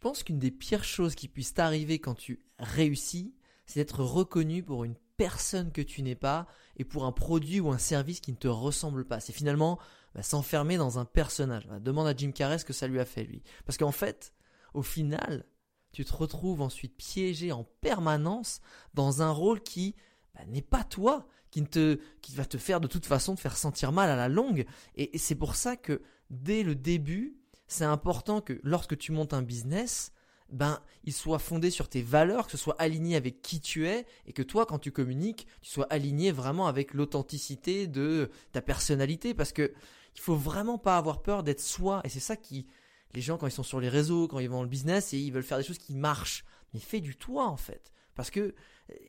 Pense qu'une des pires choses qui puissent t'arriver quand tu réussis, c'est d'être reconnu pour une personne que tu n'es pas et pour un produit ou un service qui ne te ressemble pas. C'est finalement bah, s'enfermer dans un personnage. Bah, demande à Jim Carrey ce que ça lui a fait lui. Parce qu'en fait, au final, tu te retrouves ensuite piégé en permanence dans un rôle qui bah, n'est pas toi, qui, te, qui va te faire de toute façon te faire sentir mal à la longue. et c'est pour ça que dès le début, c'est important que lorsque tu montes un business, ben, il soit fondé sur tes valeurs, que ce soit aligné avec qui tu es, et que toi, quand tu communiques, tu sois aligné vraiment avec l'authenticité de ta personnalité, parce que il faut vraiment pas avoir peur d'être soi, et c'est ça qui, les gens quand ils sont sur les réseaux, quand ils vont dans le business, et ils veulent faire des choses qui marchent, mais fais du toi en fait, parce que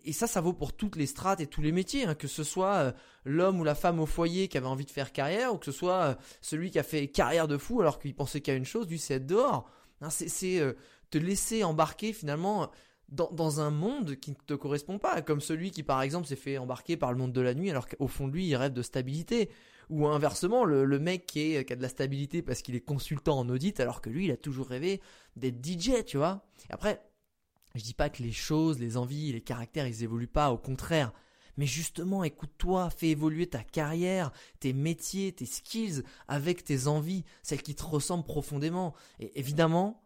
et ça, ça vaut pour toutes les strates et tous les métiers, hein, que ce soit euh, l'homme ou la femme au foyer qui avait envie de faire carrière, ou que ce soit euh, celui qui a fait carrière de fou alors qu'il pensait qu'à une chose, du c'est être dehors. c'est euh, te laisser embarquer finalement dans, un monde qui ne te correspond pas, comme celui qui par exemple s'est fait embarquer par le monde de la nuit alors qu'au fond de lui il rêve de stabilité. Ou inversement, le, mec qui, qui a de la stabilité parce qu'il est consultant en audit alors que lui il a toujours rêvé d'être DJ, tu vois. Et après, je dis pas que les choses, les envies, les caractères, ils évoluent pas, au contraire. Mais justement, écoute-toi, fais évoluer ta carrière, tes métiers, tes skills avec tes envies, celles qui te ressemblent profondément. Et évidemment,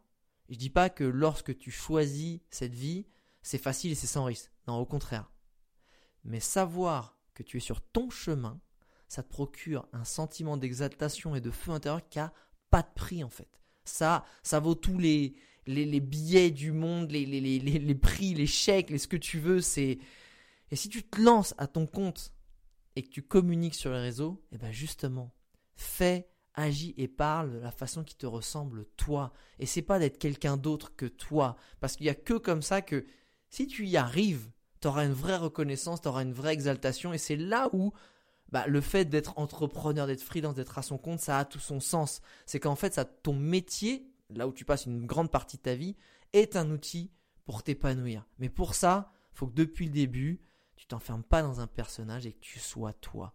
je dis pas que lorsque tu choisis cette vie, c'est facile et c'est sans risque. Non, au contraire. Mais savoir que tu es sur ton chemin, ça te procure un sentiment d'exaltation et de feu intérieur qui a pas de prix en fait. Ça, ça vaut tous les, les, billets du monde, les, les, les, les prix, les chèques, les ce que tu veux. C'est et si tu te lances à ton compte et que tu communiques sur les réseaux, et eh ben justement, fais, agis et parle de la façon qui te ressemble toi. Et c'est pas d'être quelqu'un d'autre que toi, parce qu'il y a que comme ça que si tu y arrives, tu auras une vraie reconnaissance, tu auras une vraie exaltation, et c'est là où bah, le fait d'être entrepreneur, d'être freelance, d'être à son compte, ça a tout son sens. C'est qu'en fait, ton métier là où tu passes une grande partie de ta vie, est un outil pour t'épanouir. Mais pour ça, faut que depuis le début, tu t'enfermes pas dans un personnage et que tu sois toi.